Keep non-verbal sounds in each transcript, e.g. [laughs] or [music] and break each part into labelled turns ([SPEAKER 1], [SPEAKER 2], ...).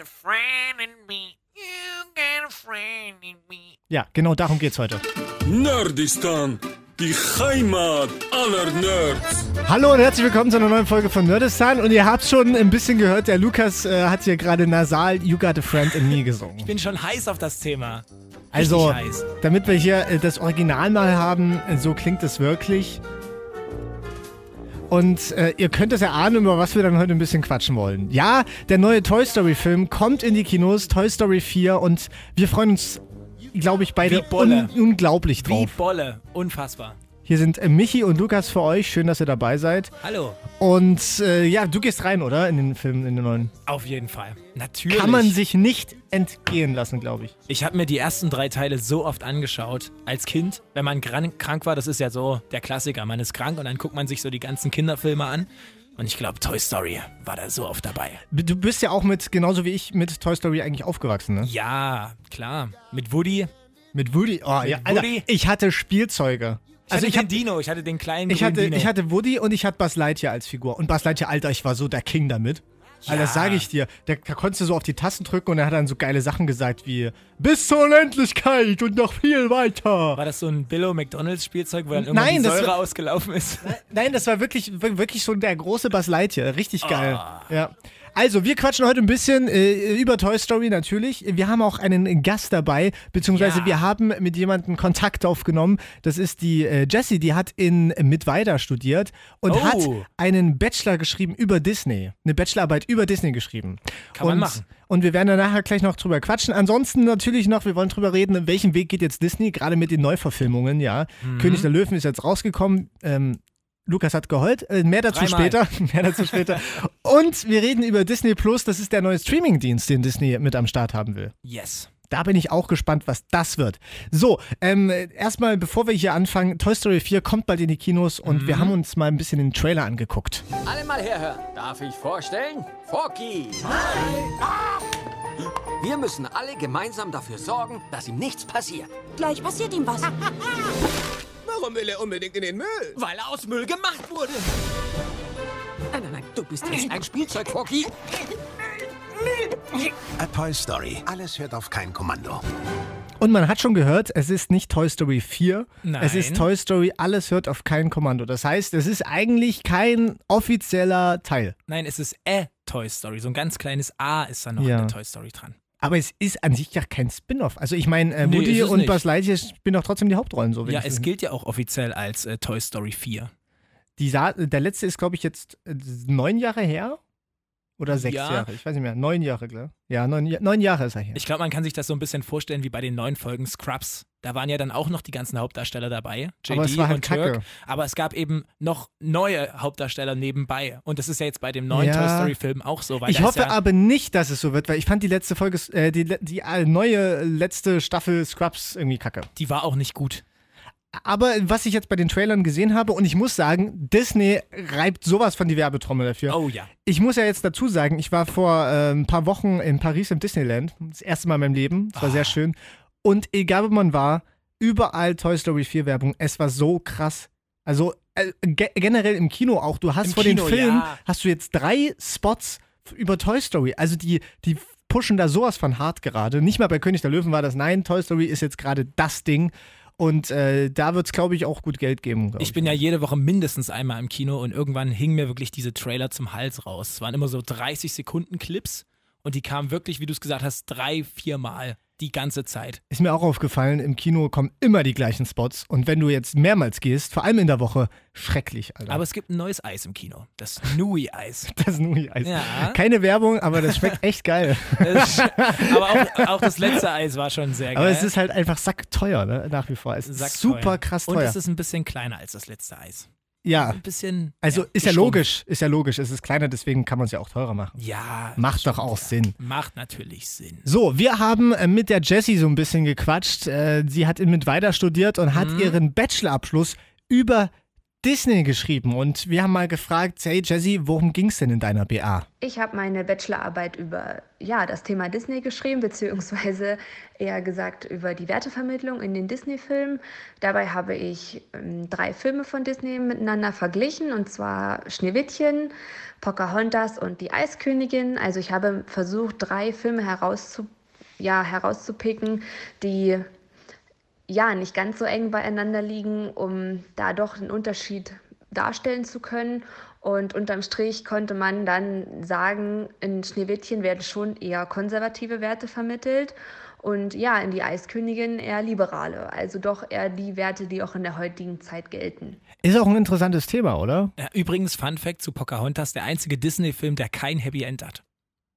[SPEAKER 1] a friend in me. You got a friend in me.
[SPEAKER 2] Ja, genau darum geht's heute.
[SPEAKER 3] Nerdistan, die Heimat aller Nerds.
[SPEAKER 2] Hallo und herzlich willkommen zu einer neuen Folge von Nerdistan. Und ihr habt schon ein bisschen gehört, der Lukas äh, hat hier gerade nasal You Got a Friend in Me gesungen.
[SPEAKER 4] Ich bin schon heiß auf das Thema.
[SPEAKER 2] Also,
[SPEAKER 4] Richtig heiß.
[SPEAKER 2] damit wir hier äh, das Original mal haben, so klingt es wirklich. Und äh, ihr könnt es erahnen, über was wir dann heute ein bisschen quatschen wollen. Ja, der neue Toy Story Film kommt in die Kinos, Toy Story 4, und wir freuen uns, glaube ich, beide
[SPEAKER 4] Wie
[SPEAKER 2] un unglaublich
[SPEAKER 4] Wie
[SPEAKER 2] drauf.
[SPEAKER 4] Bolle. Unfassbar.
[SPEAKER 2] Hier sind äh, Michi und Lukas für euch. Schön, dass ihr dabei seid.
[SPEAKER 4] Hallo.
[SPEAKER 2] Und äh, ja, du gehst rein, oder? In den Film, in den neuen.
[SPEAKER 4] Auf jeden Fall. Natürlich.
[SPEAKER 2] Kann man sich nicht entgehen lassen, glaube ich.
[SPEAKER 4] ich habe mir die ersten drei Teile so oft angeschaut. Als Kind, wenn man krank war, das ist ja so der Klassiker. Man ist krank und dann guckt man sich so die ganzen Kinderfilme an. Und ich glaube, Toy Story war da so oft dabei.
[SPEAKER 2] Du bist ja auch mit, genauso wie ich, mit Toy Story eigentlich aufgewachsen, ne?
[SPEAKER 4] Ja, klar. Mit Woody.
[SPEAKER 2] Mit Woody. Oh, ja, Alter,
[SPEAKER 4] Woody?
[SPEAKER 2] ich hatte Spielzeuge.
[SPEAKER 4] Ich
[SPEAKER 2] Also
[SPEAKER 4] hatte
[SPEAKER 2] ich
[SPEAKER 4] den
[SPEAKER 2] hab,
[SPEAKER 4] Dino, ich hatte den kleinen
[SPEAKER 2] ich hatte,
[SPEAKER 4] Dino.
[SPEAKER 2] ich hatte Woody und ich hatte Buzz Lightyear als Figur. Und Buzz Lightyear, Alter, ich war so der King damit. Alter, das
[SPEAKER 4] Ja.
[SPEAKER 2] sage ich dir. Da, da konntest du so auf die Tasten drücken und er hat dann so geile Sachen gesagt wie Bis zur Unendlichkeit und noch viel weiter.
[SPEAKER 4] war das so ein Billo McDonalds Spielzeug, wo dann irgendwann
[SPEAKER 2] Nein,
[SPEAKER 4] die Säure
[SPEAKER 2] war-
[SPEAKER 4] ausgelaufen ist?
[SPEAKER 2] Nein, das war wirklich, wirklich schon der große Buzz Lightyear. Richtig geil.
[SPEAKER 4] Ah.
[SPEAKER 2] Ja. Also, wir quatschen heute ein bisschen äh, über Toy Story natürlich. Wir haben auch einen Gast dabei, beziehungsweise
[SPEAKER 4] Ja.
[SPEAKER 2] wir haben mit jemandem Kontakt aufgenommen. Das ist die äh, Jessie, die hat in Mittweida studiert und
[SPEAKER 4] Oh.
[SPEAKER 2] hat einen Bachelor geschrieben über Disney. Eine Bachelorarbeit über Disney geschrieben.
[SPEAKER 4] Kann
[SPEAKER 2] und,
[SPEAKER 4] man machen.
[SPEAKER 2] Und wir werden da nachher gleich noch drüber quatschen. Ansonsten natürlich noch, wir wollen drüber reden, in welchem Weg geht jetzt Disney, gerade mit den Neuverfilmungen, ja.
[SPEAKER 4] Mhm.
[SPEAKER 2] König der Löwen ist jetzt rausgekommen. Ähm, Lukas hat geheult. Äh, mehr dazu
[SPEAKER 4] Dreimal.
[SPEAKER 2] später. [laughs] mehr dazu später. Und wir reden über Disney Plus. Das ist der neue Streamingdienst, den Disney mit am Start haben will.
[SPEAKER 4] Yes.
[SPEAKER 2] Da bin ich auch gespannt, was das wird. So, ähm, erstmal, bevor wir hier anfangen, Toy Story 4 kommt bald in die Kinos und
[SPEAKER 4] Mhm.
[SPEAKER 2] wir haben uns mal ein bisschen den Trailer angeguckt.
[SPEAKER 5] Alle mal herhören. Darf ich vorstellen? Forky. Wir müssen alle gemeinsam dafür sorgen, dass ihm nichts passiert.
[SPEAKER 6] Gleich passiert ihm was. [laughs]
[SPEAKER 7] Warum will er unbedingt in den Müll?
[SPEAKER 5] Weil er aus Müll gemacht wurde. Nein, nein, nein, du bist jetzt ein Spielzeug, Forky.
[SPEAKER 8] A Toy Story. Alles hört auf kein Kommando.
[SPEAKER 2] Und man hat schon gehört, es ist nicht Toy Story 4.
[SPEAKER 4] Nein.
[SPEAKER 2] Es ist Toy Story, alles hört auf kein Kommando. Das heißt, es ist eigentlich kein offizieller Teil.
[SPEAKER 4] Nein, es ist A Toy Story. So ein ganz kleines A ist da noch
[SPEAKER 2] Ja.
[SPEAKER 4] in der Toy Story dran.
[SPEAKER 2] Aber es ist an sich ja kein Spin-off. Also ich meine, äh,
[SPEAKER 4] Nee,
[SPEAKER 2] Woody
[SPEAKER 4] es
[SPEAKER 2] und
[SPEAKER 4] nicht.
[SPEAKER 2] Buzz Lightyear spielen doch trotzdem die Hauptrollen. So
[SPEAKER 4] Ja, es gilt ja auch offiziell als äh, Toy Story 4.
[SPEAKER 2] Die Sa der letzte ist, glaube ich, jetzt äh, neun Jahre her. Oder sechs
[SPEAKER 4] Ja.
[SPEAKER 2] Jahre. Ich weiß nicht mehr. Neun Jahre, klar. Ja, neun, Ja- neun Jahre ist er her.
[SPEAKER 4] Ich glaube, man kann sich das so ein bisschen vorstellen wie bei den neuen Folgen Scrubs. Da waren ja dann auch noch die ganzen Hauptdarsteller dabei. JD
[SPEAKER 2] Aber halt
[SPEAKER 4] und Turk.
[SPEAKER 2] Kacke.
[SPEAKER 4] Aber es gab eben noch neue Hauptdarsteller nebenbei. Und das ist ja jetzt bei dem neuen
[SPEAKER 2] Ja.
[SPEAKER 4] Toy Story-Film auch so.
[SPEAKER 2] Ich hoffe
[SPEAKER 4] ja,
[SPEAKER 2] aber nicht, dass es so wird, weil ich fand die letzte Folge, äh, die, die äh, neue letzte Staffel Scrubs irgendwie kacke.
[SPEAKER 4] die war auch nicht gut.
[SPEAKER 2] Aber was ich jetzt bei den Trailern gesehen habe, und ich muss sagen, Disney reibt sowas von die Werbetrommel dafür.
[SPEAKER 4] Oh ja.
[SPEAKER 2] Ich muss ja jetzt dazu sagen, ich war vor äh, ein paar Wochen in Paris im Disneyland. Das erste Mal in meinem Leben. Es war
[SPEAKER 4] Ah.
[SPEAKER 2] sehr schön. Und egal wo man war, überall Toy Story 4 Werbung. Es war so krass. Also äh, ge generell im Kino auch. Du hast
[SPEAKER 4] Im
[SPEAKER 2] vor
[SPEAKER 4] Kino,
[SPEAKER 2] den Film
[SPEAKER 4] ja.
[SPEAKER 2] hast du jetzt drei Spots über Toy Story. Also die, die pushen da sowas von hart gerade. Nicht mal bei König der Löwen war das. Nein, Toy Story ist jetzt gerade das Ding. Und äh, da wird es, glaube ich, auch gut Geld geben. glaub
[SPEAKER 4] Ich bin ja jede Woche mindestens einmal im Kino und irgendwann hingen mir wirklich diese Trailer zum Hals raus. Es waren immer so 30 Sekunden Clips und die kamen wirklich, wie du es gesagt hast, drei, vier Mal die ganze Zeit.
[SPEAKER 2] Ist mir auch aufgefallen, im Kino kommen immer die gleichen Spots. Und wenn du jetzt mehrmals gehst, vor allem in der Woche, schrecklich, Alter.
[SPEAKER 4] Aber es gibt ein neues Eis im Kino. Das Nui-Eis. [laughs]
[SPEAKER 2] das Nui-Eis.
[SPEAKER 4] Ja.
[SPEAKER 2] Keine Werbung, aber das schmeckt echt geil. [laughs]
[SPEAKER 4] Aber auch, auch das letzte Eis war schon sehr geil.
[SPEAKER 2] aber es ist halt einfach sackteuer, ne? nach wie vor. Es ist super krass
[SPEAKER 4] Und
[SPEAKER 2] teuer.
[SPEAKER 4] es ist ein bisschen kleiner als das letzte Eis.
[SPEAKER 2] Ja,
[SPEAKER 4] Ein bisschen.
[SPEAKER 2] also ist ja logisch, ist ja logisch. Es ist kleiner, deswegen kann man es ja auch teurer machen.
[SPEAKER 4] Ja.
[SPEAKER 2] Macht doch auch Sinn.
[SPEAKER 4] Macht natürlich Sinn.
[SPEAKER 2] So, wir haben äh, mit der Jessie so ein bisschen gequatscht. Äh, sie hat in Mittweida studiert und hat
[SPEAKER 4] Mhm.
[SPEAKER 2] ihren Bachelorabschluss über Disney geschrieben und wir haben mal gefragt, hey Jessie, worum ging es denn in deiner BA?
[SPEAKER 6] Ich habe meine Bachelorarbeit über ja, das Thema Disney geschrieben, beziehungsweise eher gesagt über die Wertevermittlung in den Disney-Filmen. Dabei habe ich ähm, drei Filme von Disney miteinander verglichen, und zwar Schneewittchen, Pocahontas und die Eiskönigin. Also ich habe versucht, drei Filme herauszu ja, herauszupicken, die ja nicht ganz so eng beieinander liegen, um da doch einen Unterschied darstellen zu können. Und unterm Strich konnte man dann sagen, in Schneewittchen werden schon eher konservative Werte vermittelt und ja, in die Eiskönigin eher liberale, also doch eher die Werte, die auch in der heutigen Zeit gelten.
[SPEAKER 2] Ist auch ein interessantes Thema, oder?
[SPEAKER 4] Ja, übrigens, Fun Fact zu Pocahontas, der einzige Disney-Film, der kein Happy End hat.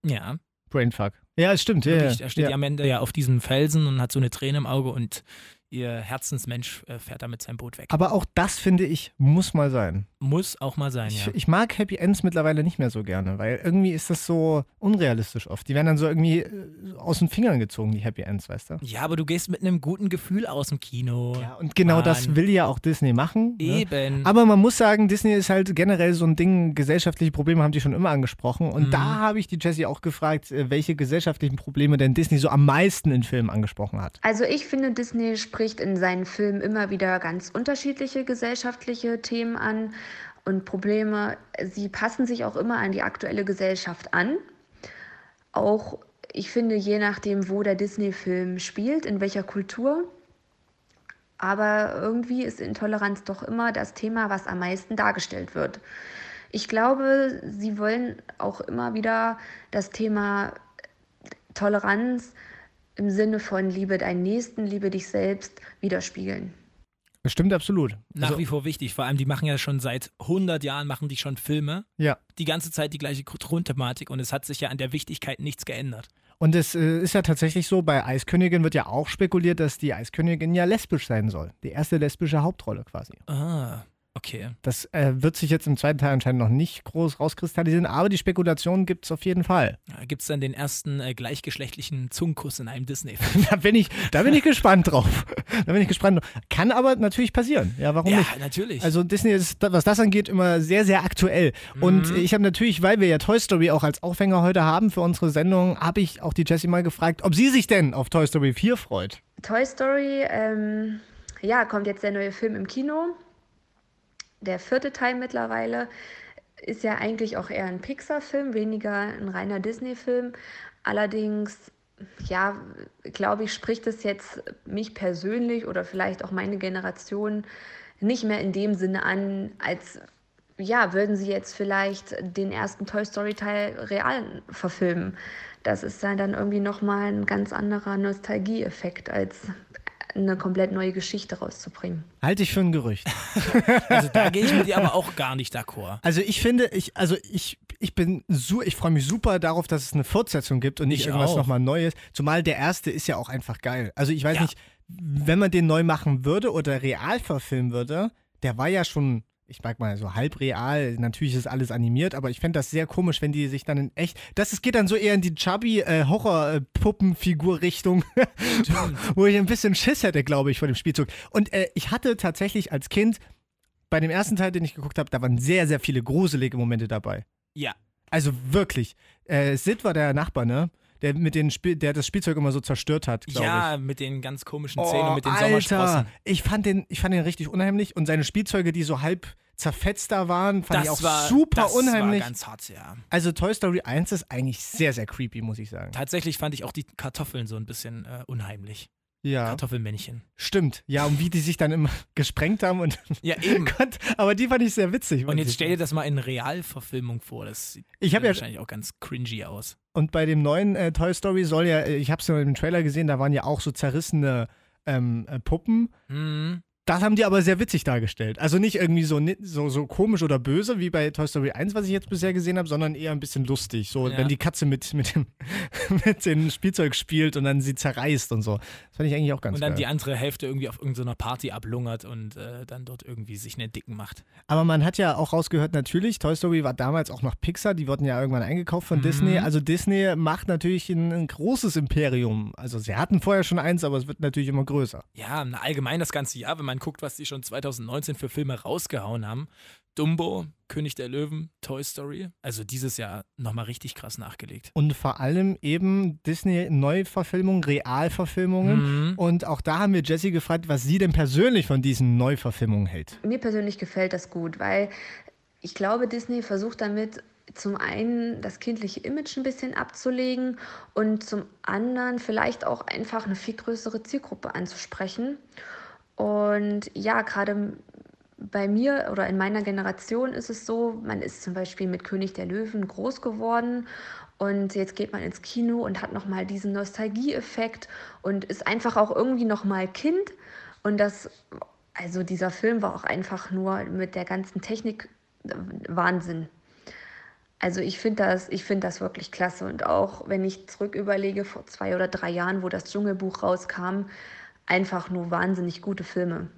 [SPEAKER 4] Ja,
[SPEAKER 2] Brainfuck. Ja, es stimmt. Ja,
[SPEAKER 4] wirklich.
[SPEAKER 2] ja.
[SPEAKER 4] Er steht
[SPEAKER 2] ja.
[SPEAKER 4] ja am Ende ja auf diesem Felsen und hat so eine Träne im Auge und ihr Herzensmensch äh, fährt da mit seinem Boot weg.
[SPEAKER 2] Aber auch das, finde ich, muss mal sein.
[SPEAKER 4] Muss auch mal sein,
[SPEAKER 2] Ich,
[SPEAKER 4] ja.
[SPEAKER 2] ich mag Happy Ends mittlerweile nicht mehr so gerne, weil irgendwie ist das so unrealistisch oft. Die werden dann so irgendwie äh, aus den Fingern gezogen, die Happy Ends, weißt du?
[SPEAKER 4] Ja, aber du gehst mit einem guten Gefühl aus dem Kino.
[SPEAKER 2] Ja, und genau das
[SPEAKER 4] Mann.
[SPEAKER 2] will ja auch Disney machen. Ne?
[SPEAKER 4] Eben.
[SPEAKER 2] Aber man muss sagen, Disney ist halt generell so ein Ding, gesellschaftliche Probleme haben die schon immer angesprochen. Und
[SPEAKER 4] Mhm.
[SPEAKER 2] da habe ich die Jessie auch gefragt, äh, welche gesellschaftlichen Probleme denn Disney so am meisten in Filmen angesprochen hat.
[SPEAKER 6] Also ich finde, Disney spricht in seinen Filmen immer wieder ganz unterschiedliche gesellschaftliche Themen an und Probleme. Sie passen sich auch immer an die aktuelle Gesellschaft an. Auch, ich finde, je nachdem, wo der Disney-Film spielt, in welcher Kultur. Aber irgendwie ist Intoleranz doch immer das Thema, was am meisten dargestellt wird. Ich glaube, sie wollen auch immer wieder das Thema Toleranz im Sinne von Liebe deinen Nächsten, liebe dich selbst widerspiegeln.
[SPEAKER 2] Das stimmt absolut.
[SPEAKER 4] Nach
[SPEAKER 2] Also,
[SPEAKER 4] wie vor wichtig. Vor allem, die machen ja schon seit 100 Jahren, machen die schon Filme.
[SPEAKER 2] ja.
[SPEAKER 4] Die ganze Zeit die gleiche Grundthematik und es hat sich ja an der Wichtigkeit nichts geändert.
[SPEAKER 2] Und es äh, ist ja tatsächlich so, bei Eiskönigin wird ja auch spekuliert, dass die Eiskönigin ja lesbisch sein soll. Die erste lesbische Hauptrolle quasi.
[SPEAKER 4] Ah, okay.
[SPEAKER 2] Das äh, wird sich jetzt im zweiten Teil anscheinend noch nicht groß rauskristallisieren, aber die Spekulation gibt es auf jeden Fall.
[SPEAKER 4] Gibt es dann den ersten äh, gleichgeschlechtlichen Zungenkuss in einem Disney-Film? [laughs]
[SPEAKER 2] Da bin ich, da bin ich gespannt drauf. Da bin ich gespannt. drauf. Kann aber natürlich passieren. Ja, warum
[SPEAKER 4] ja,
[SPEAKER 2] nicht?
[SPEAKER 4] natürlich.
[SPEAKER 2] Also Disney ist, was das angeht, immer sehr, sehr aktuell. Und
[SPEAKER 4] Mhm.
[SPEAKER 2] ich habe natürlich, weil wir ja Toy Story auch als Aufhänger heute haben für unsere Sendung, habe ich auch die Jessie mal gefragt, ob sie sich denn auf Toy Story 4 freut.
[SPEAKER 6] Toy Story, ähm, ja, kommt jetzt der neue Film im Kino. Der vierte Teil mittlerweile ist ja eigentlich auch eher ein Pixar-Film, weniger ein reiner Disney-Film. Allerdings, ja, glaube ich, spricht es jetzt mich persönlich oder vielleicht auch meine Generation nicht mehr in dem Sinne an, als ja, würden sie jetzt vielleicht den ersten Toy Story Teil real verfilmen. Das ist dann irgendwie nochmal ein ganz anderer Nostalgieeffekt, als eine komplett neue Geschichte rauszubringen.
[SPEAKER 2] Halte ich für ein Gerücht. [laughs]
[SPEAKER 4] also da gehe ich mit dir aber auch gar nicht d'accord.
[SPEAKER 2] Also ich finde, ich, also ich, ich bin su ich freue mich super darauf, dass es eine Fortsetzung gibt und nicht
[SPEAKER 4] Ich
[SPEAKER 2] irgendwas nochmal Neues. Zumal der erste ist ja auch einfach geil. Also ich weiß
[SPEAKER 4] Ja.
[SPEAKER 2] nicht, wenn man den neu machen würde oder real verfilmen würde, der war ja schon, ich sag mal so halb real, natürlich ist alles animiert, aber ich fände das sehr komisch, wenn die sich dann in echt, das es geht dann so eher in die chubby äh, Horror-Puppenfigur-Richtung, [laughs] wo ich ein bisschen Schiss hätte, glaube ich, vor dem Spielzug. Und äh, ich hatte tatsächlich als Kind bei dem ersten Teil, den ich geguckt habe, da waren sehr, sehr viele gruselige Momente dabei.
[SPEAKER 4] Ja.
[SPEAKER 2] Also wirklich. Äh, Sid war der Nachbar, ne? Der, mit den Spiel der das Spielzeug immer so zerstört hat, glaube
[SPEAKER 4] Ja,
[SPEAKER 2] ich.
[SPEAKER 4] mit den ganz komischen
[SPEAKER 2] Oh,
[SPEAKER 4] Zähnen und mit den
[SPEAKER 2] Alter,
[SPEAKER 4] Sommersprossen.
[SPEAKER 2] ich fand, den, ich fand den richtig unheimlich und seine Spielzeuge, die so halb zerfetzt da waren, fand ich auch
[SPEAKER 4] Das war
[SPEAKER 2] super
[SPEAKER 4] das
[SPEAKER 2] unheimlich.
[SPEAKER 4] War ganz hart, ja.
[SPEAKER 2] also Toy Story 1 ist eigentlich sehr, sehr creepy, muss ich sagen.
[SPEAKER 4] Tatsächlich fand ich auch die Kartoffeln so ein bisschen äh, unheimlich.
[SPEAKER 2] Ja,
[SPEAKER 4] Kartoffelmännchen.
[SPEAKER 2] stimmt. Ja, und wie die sich dann immer [laughs] gesprengt haben und [laughs]
[SPEAKER 4] Ja, eben. [laughs]
[SPEAKER 2] Gott, aber die fand ich sehr witzig.
[SPEAKER 4] Und jetzt stell dir das mal in Realverfilmung vor. Das sieht
[SPEAKER 2] Ich ja-
[SPEAKER 4] wahrscheinlich auch ganz cringy aus.
[SPEAKER 2] Und bei dem neuen äh, Toy Story soll ja, äh, ich habe es ja im Trailer gesehen, da waren ja auch so zerrissene ähm, äh, Puppen.
[SPEAKER 4] Mhm.
[SPEAKER 2] Das haben die aber sehr witzig dargestellt. Also nicht irgendwie so, so, so komisch oder böse wie bei Toy Story 1, was ich jetzt bisher gesehen habe, sondern eher ein bisschen lustig. So,
[SPEAKER 4] Ja.
[SPEAKER 2] wenn die Katze mit, mit, dem, [laughs] mit dem Spielzeug spielt und dann sie zerreißt und so. Das fand ich eigentlich auch ganz
[SPEAKER 4] Und dann
[SPEAKER 2] geil.
[SPEAKER 4] die andere Hälfte irgendwie auf irgendeiner Party ablungert und äh, dann dort irgendwie sich einen Dicken macht.
[SPEAKER 2] Aber man hat ja auch rausgehört, natürlich, Toy Story war damals auch noch Pixar, die wurden ja irgendwann eingekauft von
[SPEAKER 4] Mhm.
[SPEAKER 2] Disney. Also Disney macht natürlich ein, ein großes Imperium. Also sie hatten vorher schon eins, aber es wird natürlich immer größer.
[SPEAKER 4] Ja, allgemein das ganze Jahr, wenn man guckt, was die schon 2019 für Filme rausgehauen haben. Dumbo, König der Löwen, Toy Story. Also dieses Jahr nochmal richtig krass nachgelegt.
[SPEAKER 2] Und vor allem eben Disney-Neuverfilmungen, Realverfilmungen.
[SPEAKER 4] Mhm.
[SPEAKER 2] Und auch da haben wir Jessie gefragt, was sie denn persönlich von diesen Neuverfilmungen hält.
[SPEAKER 6] Mir persönlich gefällt das gut, weil ich glaube, Disney versucht damit zum einen das kindliche Image ein bisschen abzulegen und zum anderen vielleicht auch einfach eine viel größere Zielgruppe anzusprechen. Und ja, gerade bei mir oder in meiner Generation ist es so, man ist zum Beispiel mit König der Löwen groß geworden und jetzt geht man ins Kino und hat nochmal diesen Nostalgieeffekt und ist einfach auch irgendwie nochmal Kind. Und das, also dieser Film war auch einfach nur mit der ganzen Technik äh, Wahnsinn. Also ich finde das, ich finde das wirklich klasse. Und auch wenn ich zurück überlege, vor zwei oder drei Jahren, wo das Dschungelbuch rauskam, einfach nur wahnsinnig gute Filme.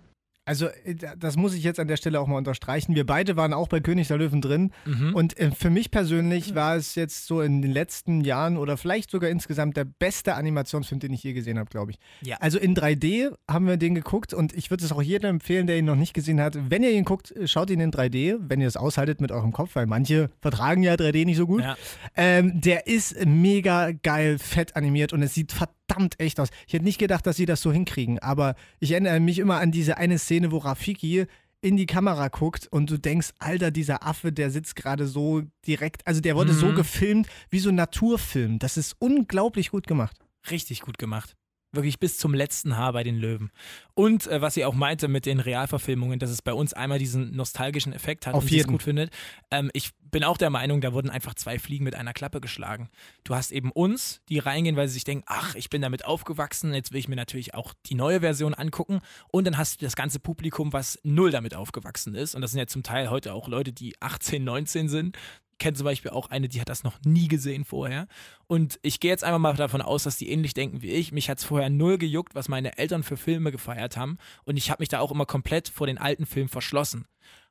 [SPEAKER 2] Also, äh, das muss ich jetzt an der Stelle auch mal unterstreichen. Wir beide waren auch bei König der Löwen drin.
[SPEAKER 4] Mhm.
[SPEAKER 2] Und äh, für mich persönlich war es jetzt so in den letzten Jahren oder vielleicht sogar insgesamt der beste Animationsfilm, den ich je gesehen habe, glaube ich.
[SPEAKER 4] Ja.
[SPEAKER 2] Also in 3D haben wir den geguckt und ich würde es auch jedem empfehlen, der ihn noch nicht gesehen hat. Wenn ihr ihn guckt, äh, schaut ihn in 3D, wenn ihr es aushaltet mit eurem Kopf, weil manche vertragen ja 3D nicht so gut.
[SPEAKER 4] Ja.
[SPEAKER 2] Ähm, der ist mega geil, fett animiert und es sieht verdammt echt aus. Ich hätte nicht gedacht, dass sie das so hinkriegen, aber ich erinnere mich immer an diese eine Szene, wo Rafiki in die Kamera guckt und du denkst, Alter, dieser Affe, der sitzt gerade so direkt, also der wurde so
[SPEAKER 4] Mhm.
[SPEAKER 2] gefilmt wie so ein Naturfilm. Das ist unglaublich gut gemacht.
[SPEAKER 4] Richtig gut gemacht. Wirklich bis zum letzten Haar bei den Löwen. Und äh, was sie auch meinte mit den Realverfilmungen, dass es bei uns einmal diesen nostalgischen Effekt hat
[SPEAKER 2] Auf
[SPEAKER 4] und sie es gut findet. Ähm, ich bin auch der Meinung, da wurden einfach zwei Fliegen mit einer Klappe geschlagen. Du hast eben uns, die reingehen, weil sie sich denken, ach, ich bin damit aufgewachsen, jetzt will ich mir natürlich auch die neue Version angucken. Und dann hast du das ganze Publikum, was null damit aufgewachsen ist. Und das sind ja zum Teil heute auch Leute, die 18, 19 sind. Kenne zum Beispiel auch eine, die hat das noch nie gesehen vorher. Und ich gehe jetzt einfach mal davon aus, dass die ähnlich denken wie ich. Mich hat es vorher null gejuckt, was meine Eltern für Filme gefeiert haben. Und ich habe mich da auch immer komplett vor den alten Filmen verschlossen.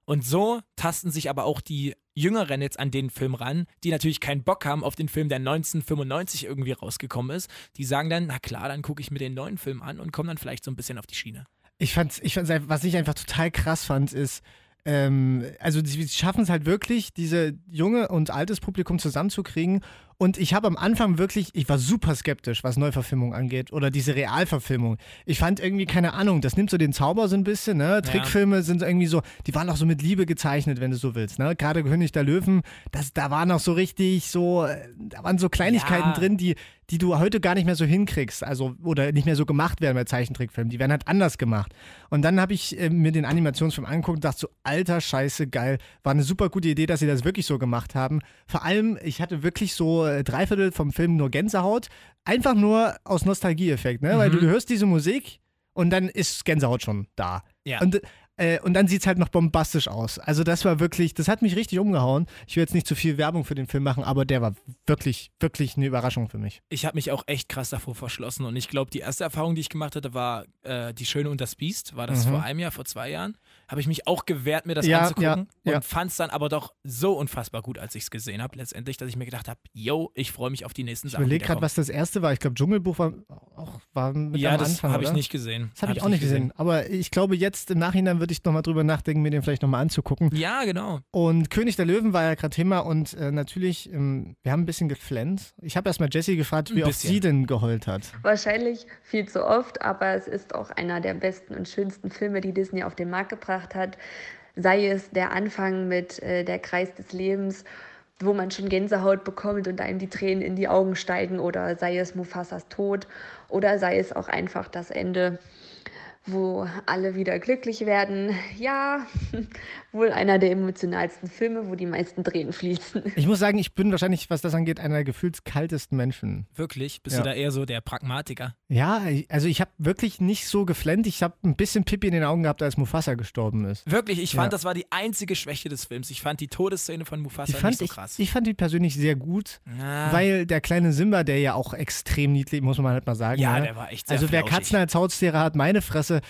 [SPEAKER 4] Und so tasten sich aber auch die Jüngeren jetzt an den Film ran, die natürlich keinen Bock haben auf den Film, der 1995 irgendwie rausgekommen ist. Die sagen dann, na klar, dann gucke ich mir den neuen Film an und komme dann vielleicht so ein bisschen auf die Schiene.
[SPEAKER 2] Ich fand's, ich fand's, was ich einfach total krass fand, ist, ähm, also sie schaffen es halt wirklich, diese junge und altes Publikum zusammenzukriegen. Und ich habe am Anfang wirklich, ich war super skeptisch, was Neuverfilmung angeht oder diese Realverfilmung. Ich fand irgendwie, keine Ahnung, das nimmt so den Zauber so ein bisschen, ne? Trickfilme sind irgendwie so, die waren auch so mit Liebe gezeichnet, wenn du so willst, ne? Gerade König der Löwen, das, da waren auch so richtig so, da waren so Kleinigkeiten
[SPEAKER 4] Ja.
[SPEAKER 2] drin, die, die du heute gar nicht mehr so hinkriegst, also oder nicht mehr so gemacht werden bei Zeichentrickfilmen. Die werden halt anders gemacht. Und dann habe ich äh, mir den Animationsfilm angeguckt und dachte so, alter Scheiße, geil. War eine super gute Idee, dass sie das wirklich so gemacht haben. Vor allem, ich hatte wirklich so äh, drei Viertel vom Film nur Gänsehaut. Einfach nur aus Nostalgieeffekt, ne? Weil du, du hörst diese Musik und dann ist Gänsehaut schon da.
[SPEAKER 4] Ja.
[SPEAKER 2] Und, äh, und dann sieht es halt noch bombastisch aus. Also das war wirklich, das hat mich richtig umgehauen. Ich will jetzt nicht zu viel Werbung für den Film machen, aber der war wirklich, wirklich eine Überraschung für mich.
[SPEAKER 4] Ich habe mich auch echt krass davor verschlossen und ich glaube, die erste Erfahrung, die ich gemacht hatte, war äh, Die Schöne und das Biest. War das
[SPEAKER 2] Mhm.
[SPEAKER 4] vor einem Jahr, vor zwei Jahren? Habe ich mich auch gewehrt, mir das
[SPEAKER 2] Ja,
[SPEAKER 4] anzugucken
[SPEAKER 2] ja, ja.
[SPEAKER 4] und fand es dann aber doch so unfassbar gut, als ich es gesehen habe, letztendlich, dass ich mir gedacht habe, yo, ich freue mich auf die nächsten
[SPEAKER 2] Ich
[SPEAKER 4] Sachen.
[SPEAKER 2] überlege
[SPEAKER 4] die da
[SPEAKER 2] gerade, was das erste war. Ich glaube, Dschungelbuch war auch war mit
[SPEAKER 4] Ja,
[SPEAKER 2] am
[SPEAKER 4] das
[SPEAKER 2] Anfang.
[SPEAKER 4] habe ich nicht gesehen.
[SPEAKER 2] Das habe ich auch nicht gesehen. Aber ich glaube, jetzt im Nachhinein würde ich nochmal drüber nachdenken, mir den vielleicht nochmal anzugucken.
[SPEAKER 4] Ja, genau.
[SPEAKER 2] Und König der Löwen war ja gerade Thema und äh, natürlich, ähm, wir haben ein bisschen geflennt. Ich habe erstmal Jessie gefragt, wie oft sie denn geheult hat.
[SPEAKER 6] Wahrscheinlich viel zu oft, aber es ist auch einer der besten und schönsten Filme, die Disney auf den Markt gebracht hat. Sei es der Anfang mit äh, Der Kreis des Lebens, wo man schon Gänsehaut bekommt und einem die Tränen in die Augen steigen, oder sei es Mufasas Tod, oder sei es auch einfach das Ende, wo alle wieder glücklich werden. Ja, [laughs] wohl einer der emotionalsten Filme, wo die meisten Tränen fließen. [laughs]
[SPEAKER 2] Ich muss sagen, ich bin wahrscheinlich, was das angeht, einer der gefühlt kaltesten Menschen.
[SPEAKER 4] Wirklich? Bist
[SPEAKER 2] Ja.
[SPEAKER 4] du da eher so der Pragmatiker?
[SPEAKER 2] Ja, ich- also ich habe wirklich nicht so geflennt. Ich habe ein bisschen Pippi in den Augen gehabt, als Mufasa gestorben ist.
[SPEAKER 4] Wirklich, ich fand,
[SPEAKER 2] Ja.
[SPEAKER 4] das war die einzige Schwäche des Films. Ich fand die Todesszene von Mufasa
[SPEAKER 2] fand
[SPEAKER 4] nicht so
[SPEAKER 2] ich,
[SPEAKER 4] krass.
[SPEAKER 2] ich fand die persönlich sehr gut,
[SPEAKER 4] Ah.
[SPEAKER 2] weil der kleine Simba, der ja auch extrem niedlich, muss man halt mal sagen.
[SPEAKER 4] Ja,
[SPEAKER 2] ne?
[SPEAKER 4] der war echt sehr
[SPEAKER 2] Also wer
[SPEAKER 4] flauschig.
[SPEAKER 2] Katzen als Haustiere hat, meine Fresse, du.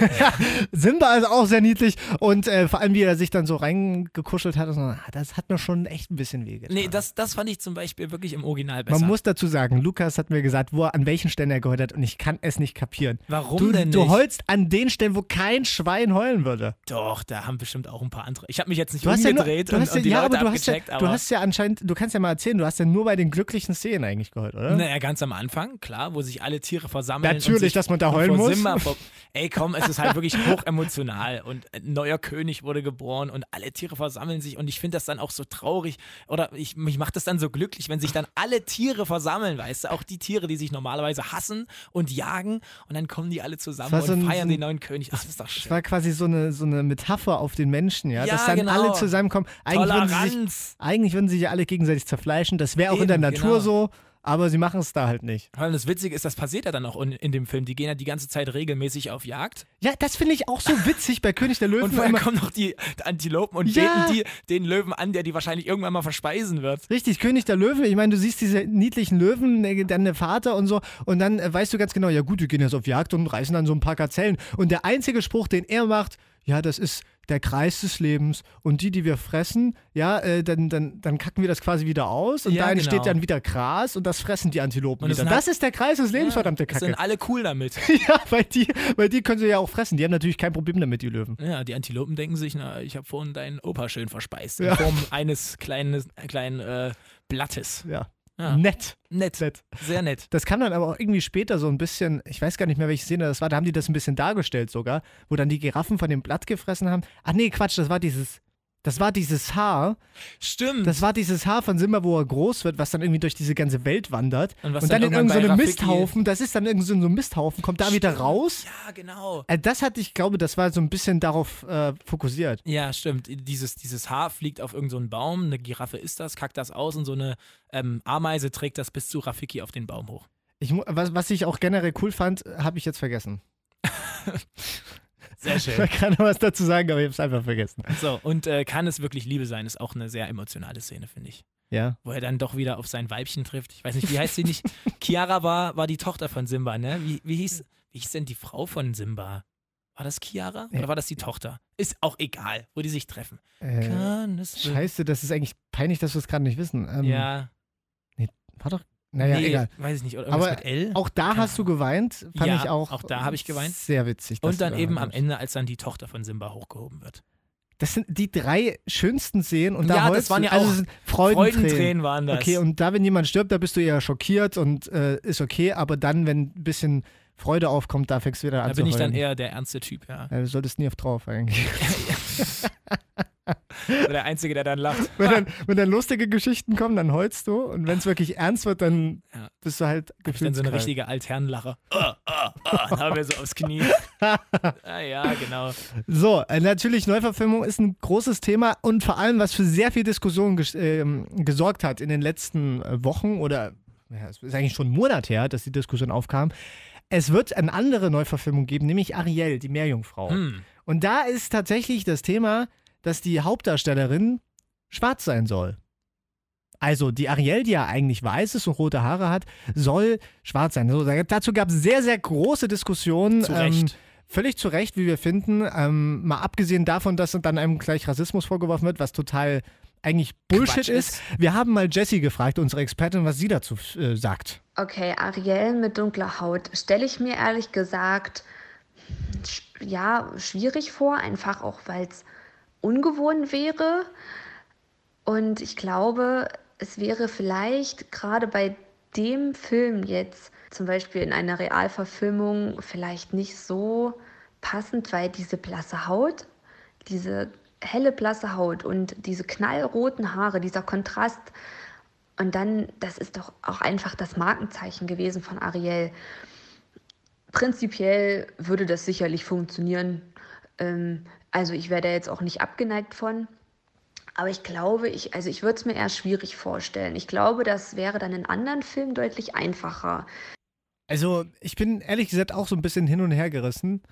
[SPEAKER 2] [laughs] Ja, Simba ist auch sehr niedlich und äh, vor allem, wie er sich dann so reingekuschelt hat, so, ah, das hat mir schon echt ein bisschen wehgetan.
[SPEAKER 4] Nee, das, das fand ich zum Beispiel wirklich im Original besser.
[SPEAKER 2] Man muss dazu sagen, Lukas hat mir gesagt, wo er an welchen Stellen er geheult hat und ich kann es nicht kapieren.
[SPEAKER 4] Warum
[SPEAKER 2] du,
[SPEAKER 4] denn
[SPEAKER 2] Du
[SPEAKER 4] nicht?
[SPEAKER 2] heulst an den Stellen, wo kein Schwein heulen würde.
[SPEAKER 4] Doch, da haben bestimmt auch ein paar andere. Ich habe mich jetzt nicht
[SPEAKER 2] Du hast ja, nur,
[SPEAKER 4] umgedreht
[SPEAKER 2] du
[SPEAKER 4] und,
[SPEAKER 2] ja,
[SPEAKER 4] und die
[SPEAKER 2] ja,
[SPEAKER 4] Leute
[SPEAKER 2] aber du hast ja, du hast anscheinend, du kannst ja mal erzählen, du hast ja nur bei den glücklichen Szenen eigentlich geheult, oder?
[SPEAKER 4] Naja, ganz am Anfang, klar, wo sich alle Tiere versammeln.
[SPEAKER 2] Natürlich, dass man da heulen muss.
[SPEAKER 4] Simba [laughs] ey, komm, es ist halt wirklich hochemotional und ein neuer König wurde geboren und alle Tiere versammeln sich und ich finde das dann auch so traurig oder ich, mich macht das dann so glücklich, wenn sich dann alle Tiere versammeln, weißt du, auch die Tiere, die sich normalerweise hassen und jagen und dann kommen die alle zusammen
[SPEAKER 2] Das
[SPEAKER 4] und
[SPEAKER 2] so ein-
[SPEAKER 4] feiern
[SPEAKER 2] so
[SPEAKER 4] den
[SPEAKER 2] ein-
[SPEAKER 4] neuen König. Ach, das ist doch
[SPEAKER 2] Das
[SPEAKER 4] schön.
[SPEAKER 2] war quasi so eine, so eine Metapher auf den Menschen, ja,
[SPEAKER 4] Ja,
[SPEAKER 2] dass dann
[SPEAKER 4] genau.
[SPEAKER 2] alle zusammenkommen. Eigentlich würden, sie sich, eigentlich würden sie ja alle gegenseitig zerfleischen. Das wäre auch in
[SPEAKER 4] Eben,
[SPEAKER 2] der Natur
[SPEAKER 4] genau.
[SPEAKER 2] so, aber sie machen es da halt nicht.
[SPEAKER 4] Allem das Witzige ist, das passiert ja dann auch in, in dem Film. Die gehen ja die ganze Zeit regelmäßig auf Jagd.
[SPEAKER 2] Ja, das finde ich auch so witzig bei König der Löwen.
[SPEAKER 4] Und vorher kommen noch die Antilopen und
[SPEAKER 2] Ja.
[SPEAKER 4] beten die, den Löwen an, der die wahrscheinlich irgendwann mal verspeisen wird.
[SPEAKER 2] Richtig, König der Löwen. Ich meine, du siehst diese niedlichen Löwen, äh, dann der Vater und so. Und dann äh, weißt du ganz genau, ja gut, die gehen jetzt auf Jagd und reißen dann so ein paar Gazellen. Und der einzige Spruch, den er macht, ja, das ist der Kreis des Lebens. Und die, die wir fressen, ja, äh, dann, dann, dann kacken wir das quasi wieder aus. Und
[SPEAKER 4] Ja,
[SPEAKER 2] da entsteht
[SPEAKER 4] genau.
[SPEAKER 2] dann wieder Gras und das fressen die Antilopen
[SPEAKER 4] Und das
[SPEAKER 2] wieder.
[SPEAKER 4] sind
[SPEAKER 2] Das
[SPEAKER 4] halt-
[SPEAKER 2] ist der Kreis des Lebens, verdammte
[SPEAKER 4] Das
[SPEAKER 2] Kacke.
[SPEAKER 4] sind alle cool damit. [laughs]
[SPEAKER 2] Ja, weil die, weil die können sie ja auch fressen. Die haben natürlich kein Problem damit, die Löwen.
[SPEAKER 4] Ja, die Antilopen denken sich, na, ich habe vorhin deinen Opa schön verspeist.
[SPEAKER 2] Ja.
[SPEAKER 4] In Form eines kleinen, kleinen äh, Blattes.
[SPEAKER 2] Ja.
[SPEAKER 4] Ja.
[SPEAKER 2] Nett.
[SPEAKER 4] Nett.
[SPEAKER 2] Nett.
[SPEAKER 4] Sehr nett.
[SPEAKER 2] Das kam dann aber auch irgendwie später so ein bisschen, ich weiß gar nicht mehr, welche Szene das war, da haben die das ein bisschen dargestellt sogar, wo dann die Giraffen von dem Blatt gefressen haben. Ach nee, Quatsch, das war dieses, das war dieses Haar,
[SPEAKER 4] Stimmt.
[SPEAKER 2] das war dieses Haar von Simba, wo er groß wird, was dann irgendwie durch diese ganze Welt wandert.
[SPEAKER 4] Und
[SPEAKER 2] Und
[SPEAKER 4] dann
[SPEAKER 2] dann in irgendeinem so Misthaufen, das ist dann irgend so ein Misthaufen, kommt da wieder raus.
[SPEAKER 4] ja, genau.
[SPEAKER 2] Äh, Das hatte ich, glaube, das war so ein bisschen darauf äh, fokussiert.
[SPEAKER 4] Ja, stimmt. Dieses, dieses Haar fliegt auf irgendeinen so Baum, eine Giraffe isst das, kackt das aus und so eine ähm, Ameise trägt das bis zu Rafiki auf den Baum hoch.
[SPEAKER 2] Ich, was, was ich auch generell cool fand, habe ich jetzt vergessen. [laughs]
[SPEAKER 4] Sehr
[SPEAKER 2] Ich
[SPEAKER 4] schön.
[SPEAKER 2] kann noch was dazu sagen, aber ich habe es einfach vergessen.
[SPEAKER 4] So, und äh, kann es wirklich Liebe sein, ist auch eine sehr emotionale Szene, finde ich.
[SPEAKER 2] Ja.
[SPEAKER 4] Wo er dann doch wieder auf sein Weibchen trifft. Ich weiß nicht, wie heißt sie nicht? [laughs] Chiara war, war die Tochter von Simba, ne? Wie, wie, hieß, wie hieß denn die Frau von Simba? War das Chiara oder war das die Tochter? Ist auch egal, wo die sich treffen.
[SPEAKER 2] Äh, Scheiße, das ist eigentlich peinlich, dass wir es gerade nicht wissen. Ähm,
[SPEAKER 4] Ja,
[SPEAKER 2] War doch. Naja,
[SPEAKER 4] nee,
[SPEAKER 2] egal.
[SPEAKER 4] weiß ich nicht.
[SPEAKER 2] Aber? Auch da hast du geweint, fand
[SPEAKER 4] Ja,
[SPEAKER 2] ich auch.
[SPEAKER 4] auch da habe ich geweint.
[SPEAKER 2] Sehr witzig.
[SPEAKER 4] Und dann eben am. Ende, als dann die Tochter von Simba hochgehoben wird.
[SPEAKER 2] Das sind die drei schönsten Szenen und da
[SPEAKER 4] Ja, das waren ja
[SPEAKER 2] also
[SPEAKER 4] auch
[SPEAKER 2] Freudentränen.
[SPEAKER 4] Freudentränen waren das.
[SPEAKER 2] Okay, und da, wenn jemand stirbt, da bist du eher schockiert und äh, ist okay, aber dann, wenn ein bisschen Freude aufkommt, da fängst du wieder an
[SPEAKER 4] da
[SPEAKER 2] zu
[SPEAKER 4] bin ich dann eher der ernste Typ, ja.
[SPEAKER 2] Ja, du solltest nie auf drauf eigentlich. [laughs] [laughs] [laughs]
[SPEAKER 4] Der Einzige, der dann lacht.
[SPEAKER 2] wenn, dann, wenn dann lustige Geschichten kommen, dann heulst du und wenn es wirklich ernst wird, dann
[SPEAKER 4] Ja.
[SPEAKER 2] bist du halt
[SPEAKER 4] ich dann so
[SPEAKER 2] gefühlskalt.
[SPEAKER 4] eine richtige Altherrenlache. [laughs] Ah, ah, ah, dann haben wir so aufs Knie. [laughs] ah, ja, genau.
[SPEAKER 2] So, äh, natürlich, Neuverfilmung ist ein großes Thema und vor allem, was für sehr viel Diskussion ges ähm, gesorgt hat in den letzten äh, Wochen oder ja, es ist eigentlich schon einen Monat her, dass die Diskussion aufkam. Es wird eine andere Neuverfilmung geben, nämlich Ariel, die Meerjungfrau.
[SPEAKER 4] Hm.
[SPEAKER 2] Und da ist tatsächlich das Thema, dass die Hauptdarstellerin schwarz sein soll. Also die Ariel, die ja eigentlich weiß ist und rote Haare hat, soll schwarz sein. So, da- dazu gab es sehr, sehr große Diskussionen.
[SPEAKER 4] Zu
[SPEAKER 2] Ähm,
[SPEAKER 4] Recht.
[SPEAKER 2] Völlig zu Recht, wie wir finden. Ähm, mal abgesehen davon, dass dann einem gleich Rassismus vorgeworfen wird, was total eigentlich Bullshit
[SPEAKER 4] Quatsch
[SPEAKER 2] ist.
[SPEAKER 4] ist.
[SPEAKER 2] Wir haben mal Jessie gefragt, unsere Expertin, was sie dazu äh, sagt.
[SPEAKER 6] Okay, Ariel mit dunkler Haut stelle ich mir ehrlich gesagt sch- ja schwierig vor, einfach auch weil es ungewohnt wäre. Und ich glaube, es wäre vielleicht gerade bei dem Film jetzt, zum Beispiel in einer Realverfilmung, vielleicht nicht so passend, weil diese blasse Haut, diese helle blasse Haut und diese knallroten Haare, dieser Kontrast, und dann, das ist doch auch einfach das Markenzeichen gewesen von Ariel. Prinzipiell würde das sicherlich funktionieren. Ähm, also ich wäre da jetzt auch nicht abgeneigt von. Aber ich glaube, ich, also ich würde es mir eher schwierig vorstellen. Ich glaube, das wäre dann in anderen Filmen deutlich einfacher.
[SPEAKER 2] Also, ich bin ehrlich gesagt auch so ein bisschen hin und her gerissen.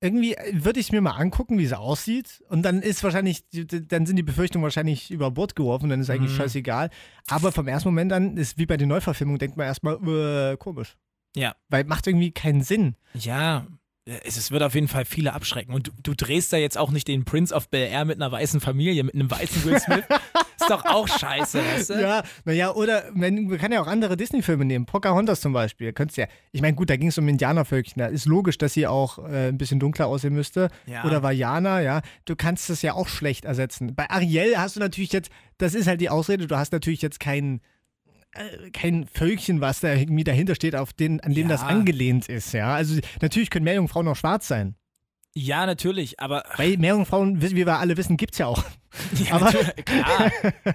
[SPEAKER 2] Irgendwie würde ich es mir mal angucken, wie sie aussieht. Und dann ist wahrscheinlich, dann sind die Befürchtungen wahrscheinlich über Bord geworfen, dann ist eigentlich
[SPEAKER 4] Mhm.
[SPEAKER 2] scheißegal. Aber vom ersten Moment an ist wie bei den Neuverfilmungen, denkt man erstmal, äh, komisch.
[SPEAKER 4] Ja.
[SPEAKER 2] Weil macht irgendwie keinen Sinn.
[SPEAKER 4] Ja, es, wird auf jeden Fall viele abschrecken. Und du, du drehst da jetzt auch nicht den Prince of Bel Air mit einer weißen Familie, mit einem weißen Will Smith. [laughs] ist doch auch scheiße, weißt du?
[SPEAKER 2] Ja, naja, oder man, man kann ja auch andere Disney-Filme nehmen. Pocahontas zum Beispiel. Könntest ja, ich meine, gut, da ging es um Indianervölkchen. Da ist logisch, dass sie auch äh, ein bisschen dunkler aussehen müsste.
[SPEAKER 4] Ja.
[SPEAKER 2] Oder Vajana, ja. Du kannst das ja auch schlecht ersetzen. Bei Ariel hast du natürlich jetzt, das ist halt die Ausrede, du hast natürlich jetzt kein, äh, kein Völkchen, was da irgendwie dahinter steht, auf den, an dem
[SPEAKER 4] Ja.
[SPEAKER 2] das angelehnt ist, ja. Also natürlich können Meerjungfrauen auch schwarz sein.
[SPEAKER 4] Ja, natürlich, aber
[SPEAKER 2] Weil Meerjungfrauen, wie wir alle wissen, gibt es ja auch. [laughs]
[SPEAKER 4] ja,
[SPEAKER 2] aber-
[SPEAKER 4] klar. [laughs]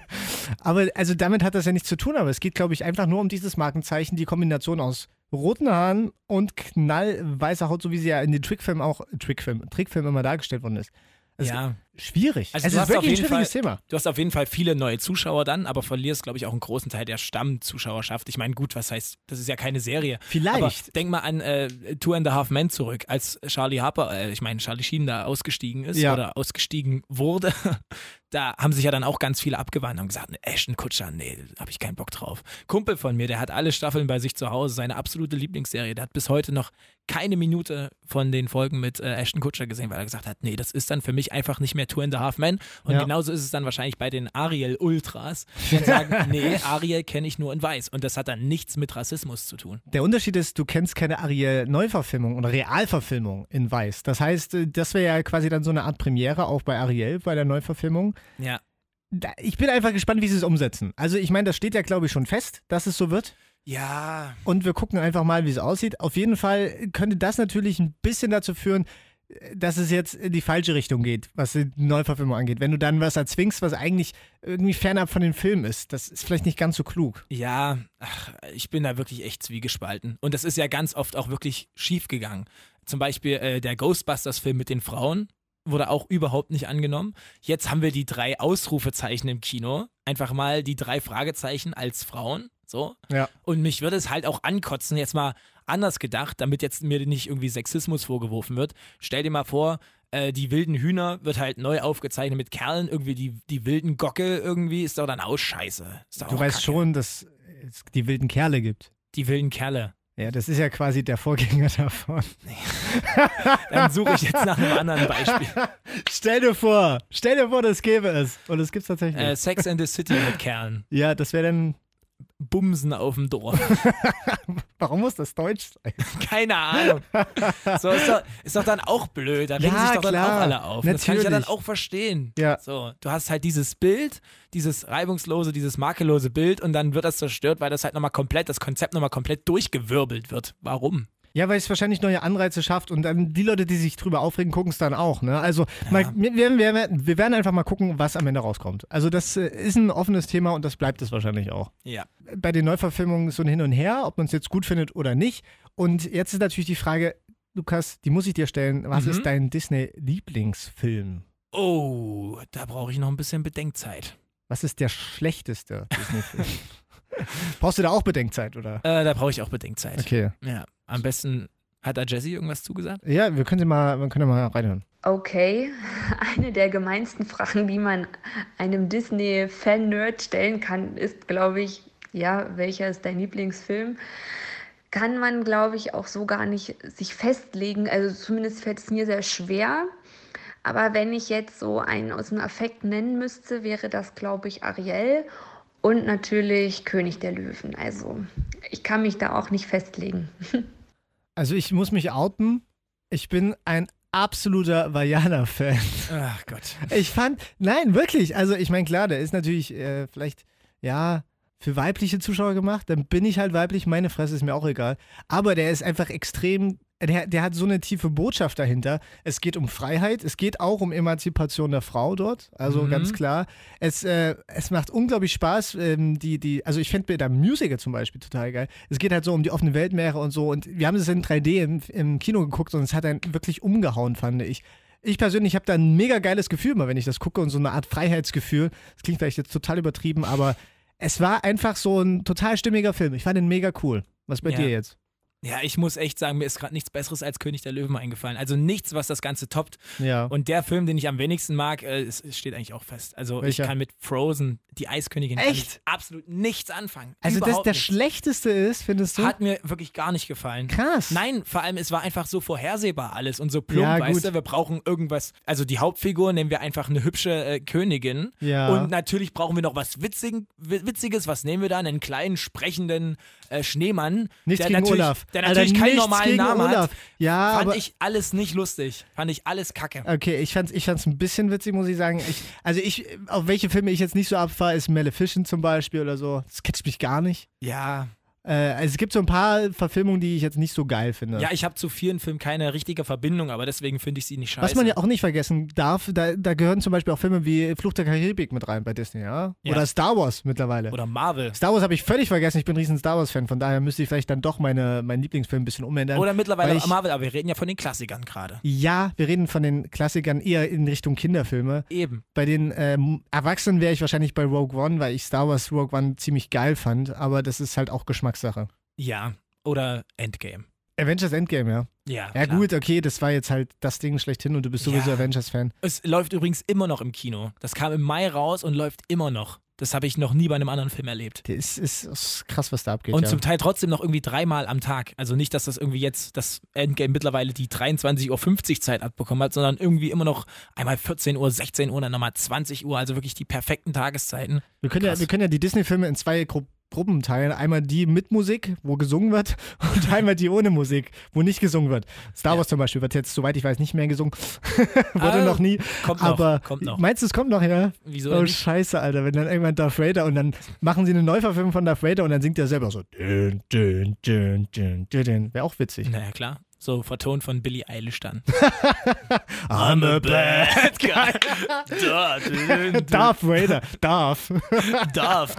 [SPEAKER 2] Aber also damit hat das ja nichts zu tun, aber es geht, glaube ich, einfach nur um dieses Markenzeichen, die Kombination aus roten Haaren und knallweißer Haut, so wie sie ja in den Trickfilmen auch, Trickfilm, Trickfilm immer dargestellt worden ist. Also
[SPEAKER 4] ja.
[SPEAKER 2] Schwierig.
[SPEAKER 4] Also
[SPEAKER 2] es ist wirklich ein schwieriges
[SPEAKER 4] Fall-
[SPEAKER 2] Thema.
[SPEAKER 4] Du hast auf jeden Fall viele neue Zuschauer dann, aber verlierst, glaube ich, auch einen großen Teil der Stammzuschauerschaft. Ich meine, gut, was heißt, das ist ja keine Serie.
[SPEAKER 2] Vielleicht.
[SPEAKER 4] Aber denk mal an äh, Two and a Half Men zurück, als Charlie Harper, äh, ich meine, Charlie Sheen da ausgestiegen ist
[SPEAKER 2] Ja.
[SPEAKER 4] oder ausgestiegen wurde. [laughs] Da haben sich ja dann auch ganz viele abgewandt und gesagt, ne, Ashton Kutscher, nee, da habe ich keinen Bock drauf. Kumpel von mir, der hat alle Staffeln bei sich zu Hause, seine absolute Lieblingsserie. Der hat bis heute noch keine Minute von den Folgen mit äh, Ashton Kutscher gesehen, weil er gesagt hat, nee, das ist dann für mich einfach nicht mehr Two and a Half Men. Und
[SPEAKER 2] Ja.
[SPEAKER 4] genauso ist es dann wahrscheinlich bei den Ariel Ultras, die sagen, [laughs] nee, Ariel kenne ich nur in Weiß. Und das hat dann nichts mit Rassismus zu tun.
[SPEAKER 2] Der Unterschied ist, du kennst keine Ariel-Neuverfilmung oder Realverfilmung in Weiß. Das heißt, äh, das wäre ja quasi dann so eine Art Premiere, auch bei Ariel, bei der Neuverfilmung.
[SPEAKER 4] Ja.
[SPEAKER 2] Ich bin einfach gespannt, wie sie es umsetzen. Also ich meine, das steht ja, glaube ich, schon fest, dass es so wird.
[SPEAKER 4] Ja,
[SPEAKER 2] Und wir gucken einfach mal, wie es aussieht. Auf jeden Fall könnte das natürlich ein bisschen dazu führen, dass es jetzt in die falsche Richtung geht, was die Neuverfilmung angeht. Wenn du dann was erzwingst, was eigentlich irgendwie fernab von dem Film ist, das ist vielleicht nicht ganz so klug.
[SPEAKER 4] Ja, ach, ich bin da wirklich echt zwiegespalten. Und das ist ja ganz oft auch wirklich schief gegangen. Zum Beispiel äh, der Ghostbusters-Film mit den Frauen wurde auch überhaupt nicht angenommen. Jetzt haben wir die drei Ausrufezeichen im Kino. Einfach mal die drei Fragezeichen als Frauen. So.
[SPEAKER 2] Ja.
[SPEAKER 4] Und mich würde es halt auch ankotzen, jetzt mal anders gedacht, damit jetzt mir nicht irgendwie Sexismus vorgeworfen wird. Stell dir mal vor, äh, die wilden Hühner wird halt neu aufgezeichnet mit Kerlen, irgendwie die, die wilden Gockel irgendwie, ist doch dann auch scheiße. Doch
[SPEAKER 2] Du
[SPEAKER 4] auch
[SPEAKER 2] weißt
[SPEAKER 4] Kacke.
[SPEAKER 2] schon, dass es die wilden Kerle gibt.
[SPEAKER 4] Die wilden Kerle.
[SPEAKER 2] Ja, das ist ja quasi der Vorgänger davon. [laughs]
[SPEAKER 4] Dann suche ich jetzt nach einem anderen Beispiel. [laughs]
[SPEAKER 2] Stell dir vor, stell dir vor, das gäbe es. Und es gibt es tatsächlich.
[SPEAKER 4] Äh, Sex and the City mit Kerlen.
[SPEAKER 2] ja, das wäre dann.
[SPEAKER 4] Bumsen auf dem Dorf. [laughs]
[SPEAKER 2] Warum muss das Deutsch sein?
[SPEAKER 4] Keine Ahnung. So, ist doch, ist doch dann auch blöd. Da regen
[SPEAKER 2] Ja,
[SPEAKER 4] sich doch dann
[SPEAKER 2] klar.
[SPEAKER 4] auch alle auf. Das kann ich ja dann
[SPEAKER 2] Natürlich.
[SPEAKER 4] auch verstehen.
[SPEAKER 2] Ja.
[SPEAKER 4] So, du hast halt dieses Bild, dieses reibungslose, dieses makellose Bild und dann wird das zerstört, weil das halt nochmal komplett, das Konzept nochmal komplett durchgewirbelt wird. Warum?
[SPEAKER 2] Ja, weil es wahrscheinlich neue Anreize schafft und dann die Leute, die sich drüber aufregen, gucken es dann auch. Ne? Also mal, wir, wir, wir, wir werden einfach mal gucken, was am Ende rauskommt. Also das äh, ist ein offenes Thema und das bleibt es wahrscheinlich auch.
[SPEAKER 4] Ja.
[SPEAKER 2] Bei den Neuverfilmungen so ein Hin und Her, ob man es jetzt gut findet oder nicht. Und jetzt ist natürlich die Frage, Lukas, die muss ich dir stellen. Was
[SPEAKER 4] Mhm.
[SPEAKER 2] ist dein Disney-Lieblingsfilm?
[SPEAKER 4] Oh, da brauche ich noch ein bisschen Bedenkzeit.
[SPEAKER 2] Was ist der schlechteste Disney-Film? [laughs] Brauchst du da auch Bedenkzeit, oder?
[SPEAKER 4] Äh, da brauche ich auch Bedenkzeit.
[SPEAKER 2] Okay.
[SPEAKER 4] Ja, am besten hat da Jesse irgendwas zugesagt?
[SPEAKER 2] Ja, wir können sie mal, wir können mal reinhören.
[SPEAKER 6] Okay, [laughs] eine der gemeinsten Fragen, die man einem Disney-Fan-Nerd stellen kann, ist, glaube ich, ja, welcher ist dein Lieblingsfilm? Kann man, glaube ich, auch so gar nicht sich festlegen. Also zumindest fällt es mir sehr schwer. Aber wenn ich jetzt so einen aus dem Affekt nennen müsste, wäre das, glaube ich, Ariel und natürlich König der Löwen. Also ich kann mich da auch nicht festlegen. [laughs]
[SPEAKER 2] Also ich muss mich outen. Ich bin ein absoluter Vajana-Fan.
[SPEAKER 4] Ach Gott.
[SPEAKER 2] Ich fand, nein, wirklich. Also ich meine, klar, der ist natürlich äh, vielleicht, ja, für weibliche Zuschauer gemacht. Dann bin ich halt weiblich, meine Fresse ist mir auch egal. Aber der ist einfach extrem, der, der hat so eine tiefe Botschaft dahinter. Es geht um Freiheit, es geht auch um Emanzipation der Frau dort. Also
[SPEAKER 4] Mhm.
[SPEAKER 2] ganz klar. Es, äh, es macht unglaublich Spaß. Ähm, die, die, also ich finde der Musical zum Beispiel total geil. Es geht halt so um die offene Weltmeere und so. Und wir haben es in 3D im, im Kino geguckt und es hat einen wirklich umgehauen, fand ich. Ich persönlich habe da ein mega geiles Gefühl immer, wenn ich das gucke und so eine Art Freiheitsgefühl. Das klingt vielleicht jetzt total übertrieben, aber es war einfach so ein total stimmiger Film. Ich fand den mega cool. Was bei
[SPEAKER 4] Ja.
[SPEAKER 2] dir jetzt?
[SPEAKER 4] Ja, ich muss echt sagen, mir ist gerade nichts Besseres als König der Löwen eingefallen. Also nichts, was das Ganze toppt.
[SPEAKER 2] Ja.
[SPEAKER 4] Und der Film, den ich am wenigsten mag, äh, steht eigentlich auch fest. Also
[SPEAKER 2] Welcher?
[SPEAKER 4] ich kann mit Frozen, die Eiskönigin,
[SPEAKER 2] Echt?
[SPEAKER 4] absolut nichts anfangen.
[SPEAKER 2] also das
[SPEAKER 4] Überhaupt
[SPEAKER 2] der
[SPEAKER 4] nichts.
[SPEAKER 2] schlechteste ist, findest du?
[SPEAKER 4] Hat mir wirklich gar nicht gefallen.
[SPEAKER 2] Krass.
[SPEAKER 4] Nein, vor allem, es war einfach so vorhersehbar alles und so plump,
[SPEAKER 2] Ja,
[SPEAKER 4] weißt du, wir brauchen irgendwas. Also die Hauptfigur nehmen wir einfach eine hübsche äh, Königin.
[SPEAKER 2] Ja.
[SPEAKER 4] Und natürlich brauchen wir noch was Witzig, Wi- Witziges. Was nehmen wir da? Einen kleinen, sprechenden äh, Schneemann.
[SPEAKER 2] Nichts
[SPEAKER 4] der
[SPEAKER 2] gegen Olaf.
[SPEAKER 4] Der
[SPEAKER 2] Alter,
[SPEAKER 4] natürlich keinen
[SPEAKER 2] nichts
[SPEAKER 4] normalen Namen
[SPEAKER 2] Olaf.
[SPEAKER 4] hat.
[SPEAKER 2] Ja,
[SPEAKER 4] Fand
[SPEAKER 2] aber
[SPEAKER 4] ich alles nicht lustig. Fand ich alles kacke.
[SPEAKER 2] Okay, ich fand's, ich fand's ein bisschen witzig, muss ich sagen. Ich, also ich, auf welche Filme ich jetzt nicht so abfahre, ist Maleficent zum Beispiel oder so. Das catcht mich gar nicht.
[SPEAKER 4] Ja.
[SPEAKER 2] Äh, also es gibt so ein paar Verfilmungen, die ich jetzt nicht so geil finde.
[SPEAKER 4] Ja, ich habe zu vielen Filmen keine richtige Verbindung, aber deswegen finde ich sie nicht scheiße.
[SPEAKER 2] Was man ja auch nicht vergessen darf, da, da gehören zum Beispiel auch Filme wie Fluch der Karibik mit rein bei Disney, ja?
[SPEAKER 4] Ja.
[SPEAKER 2] Oder Star Wars mittlerweile.
[SPEAKER 4] Oder Marvel.
[SPEAKER 2] Star Wars habe ich völlig vergessen, ich bin ein riesen Star Wars-Fan, von daher müsste ich vielleicht dann doch meine, meinen Lieblingsfilm ein bisschen umändern.
[SPEAKER 4] Oder mittlerweile
[SPEAKER 2] weil ich-
[SPEAKER 4] Marvel, aber wir reden ja von den Klassikern gerade.
[SPEAKER 2] ja, wir reden von den Klassikern eher in Richtung Kinderfilme.
[SPEAKER 4] Eben.
[SPEAKER 2] Bei den ähm, Erwachsenen wäre ich wahrscheinlich bei Rogue One, weil ich Star Wars Rogue One ziemlich geil fand, aber das ist halt auch Geschmackssache.
[SPEAKER 4] Ja. Oder Endgame.
[SPEAKER 2] Avengers Endgame, ja.
[SPEAKER 4] Ja.
[SPEAKER 2] Ja,
[SPEAKER 4] klar.
[SPEAKER 2] gut, okay, das war jetzt halt das Ding schlechthin und du bist sowieso
[SPEAKER 4] Ja.
[SPEAKER 2] Avengers-Fan.
[SPEAKER 4] Es läuft übrigens immer noch im Kino. Das kam im Mai raus und läuft immer noch. Das habe ich noch nie bei einem anderen Film erlebt.
[SPEAKER 2] Das ist, ist, krass, was da abgeht.
[SPEAKER 4] Und
[SPEAKER 2] ja.
[SPEAKER 4] zum Teil trotzdem noch irgendwie dreimal am Tag. Also nicht, dass das irgendwie jetzt das Endgame mittlerweile die 23.50 Uhr Zeit abbekommen hat, sondern irgendwie immer noch einmal 14 Uhr, 16 Uhr, dann nochmal 20 Uhr. Also wirklich die perfekten Tageszeiten.
[SPEAKER 2] Wir können, ja, wir können ja die Disney-Filme in zwei Gru Gruppen teilen. Einmal die mit Musik, wo gesungen wird, [laughs] und einmal die ohne Musik, wo nicht gesungen wird. Star Wars zum Beispiel wird jetzt, soweit ich weiß, nicht mehr gesungen. [laughs] Wurde
[SPEAKER 4] Ah,
[SPEAKER 2] noch nie.
[SPEAKER 4] kommt noch,
[SPEAKER 2] Aber
[SPEAKER 4] kommt noch.
[SPEAKER 2] meinst du, es kommt noch, ja?
[SPEAKER 4] Wieso
[SPEAKER 2] Oh,
[SPEAKER 4] nicht?
[SPEAKER 2] scheiße, Alter. Wenn dann irgendwann Darth Vader und dann machen sie eine Neuverfilmung von Darth Vader und dann singt er selber so. Wäre auch witzig.
[SPEAKER 4] Naja, klar. So vertont von Billie Eilish dann. [laughs]
[SPEAKER 2] I'm a
[SPEAKER 4] bad guy. [laughs] Darth.
[SPEAKER 2] Vader. Darth.
[SPEAKER 4] Darth.